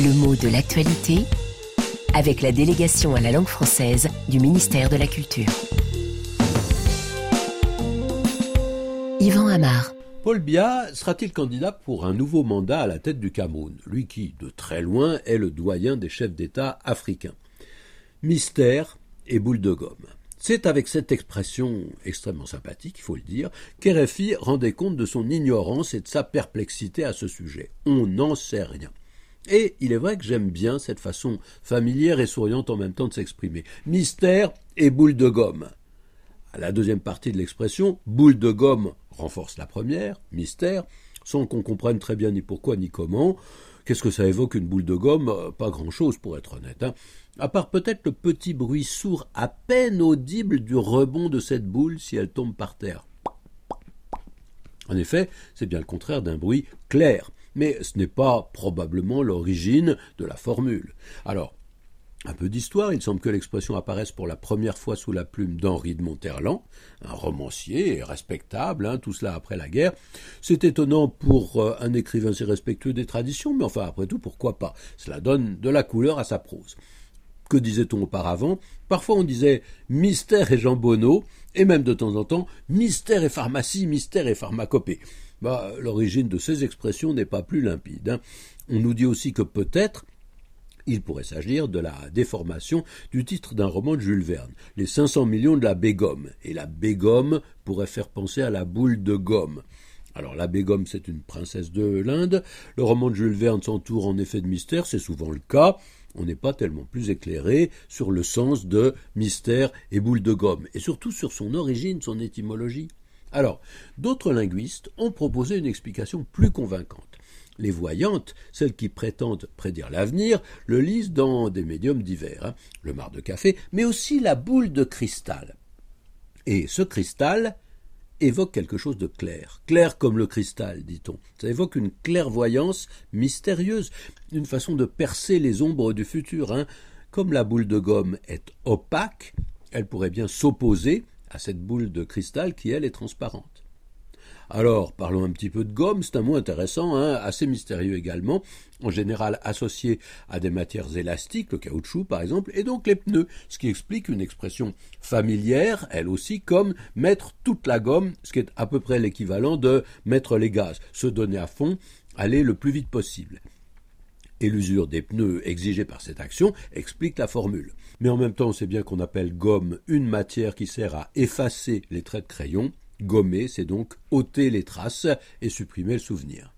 Le mot de l'actualité avec la délégation à la langue française du ministère de la Culture. Yvan Amar. Paul Biya sera-t-il candidat pour un nouveau mandat à la tête du Cameroun, lui qui, de très loin, est le doyen des chefs d'État africains Mystère et boule de gomme. C'est avec cette expression extrêmement sympathique, il faut le dire, qu'RFI rendait compte de son ignorance et de sa perplexité à ce sujet. On n'en sait rien. Et il est vrai que j'aime bien cette façon familière et souriante en même temps de s'exprimer. Mystère et boule de gomme. La deuxième partie de l'expression, boule de gomme renforce la première, mystère, sans qu'on comprenne très bien ni pourquoi ni comment. Qu'est-ce que ça évoque une boule de gomme? Pas grand-chose pour être honnête. Hein. À part peut-être le petit bruit sourd à peine audible du rebond de cette boule si elle tombe par terre. En effet, c'est bien le contraire d'un bruit clair, mais ce n'est pas probablement l'origine de la formule. Alors, un peu d'histoire, il semble que l'expression apparaisse pour la première fois sous la plume d'Henri de Monterland, un romancier respectable, hein, tout cela après la guerre. C'est étonnant pour euh, un écrivain si respectueux des traditions, mais enfin après tout, pourquoi pas? Cela donne de la couleur à sa prose. Que disait-on auparavant? Parfois on disait mystère et jambonneau, et même de temps en temps mystère et pharmacie, mystère et pharmacopée. Bah, l'origine de ces expressions n'est pas plus limpide. Hein. On nous dit aussi que peut-être il pourrait s'agir de la déformation du titre d'un roman de Jules Verne, Les 500 millions de la Bégomme. Et la Bégomme pourrait faire penser à la boule de gomme. Alors la Bégomme, c'est une princesse de l'Inde. Le roman de Jules Verne s'entoure en effet de mystère, c'est souvent le cas. On n'est pas tellement plus éclairé sur le sens de mystère et boule de gomme, et surtout sur son origine, son étymologie. Alors, d'autres linguistes ont proposé une explication plus convaincante. Les voyantes, celles qui prétendent prédire l'avenir, le lisent dans des médiums divers, hein. le mar de café, mais aussi la boule de cristal. Et ce cristal évoque quelque chose de clair, clair comme le cristal, dit-on. Ça évoque une clairvoyance mystérieuse, une façon de percer les ombres du futur. Hein. Comme la boule de gomme est opaque, elle pourrait bien s'opposer à cette boule de cristal qui, elle, est transparente. Alors, parlons un petit peu de gomme, c'est un mot intéressant, hein, assez mystérieux également, en général associé à des matières élastiques, le caoutchouc par exemple, et donc les pneus, ce qui explique une expression familière, elle aussi, comme mettre toute la gomme, ce qui est à peu près l'équivalent de mettre les gaz, se donner à fond, aller le plus vite possible et l'usure des pneus exigée par cette action explique la formule. Mais en même temps, on sait bien qu'on appelle gomme une matière qui sert à effacer les traits de crayon, Gommer, c'est donc ôter les traces et supprimer le souvenir.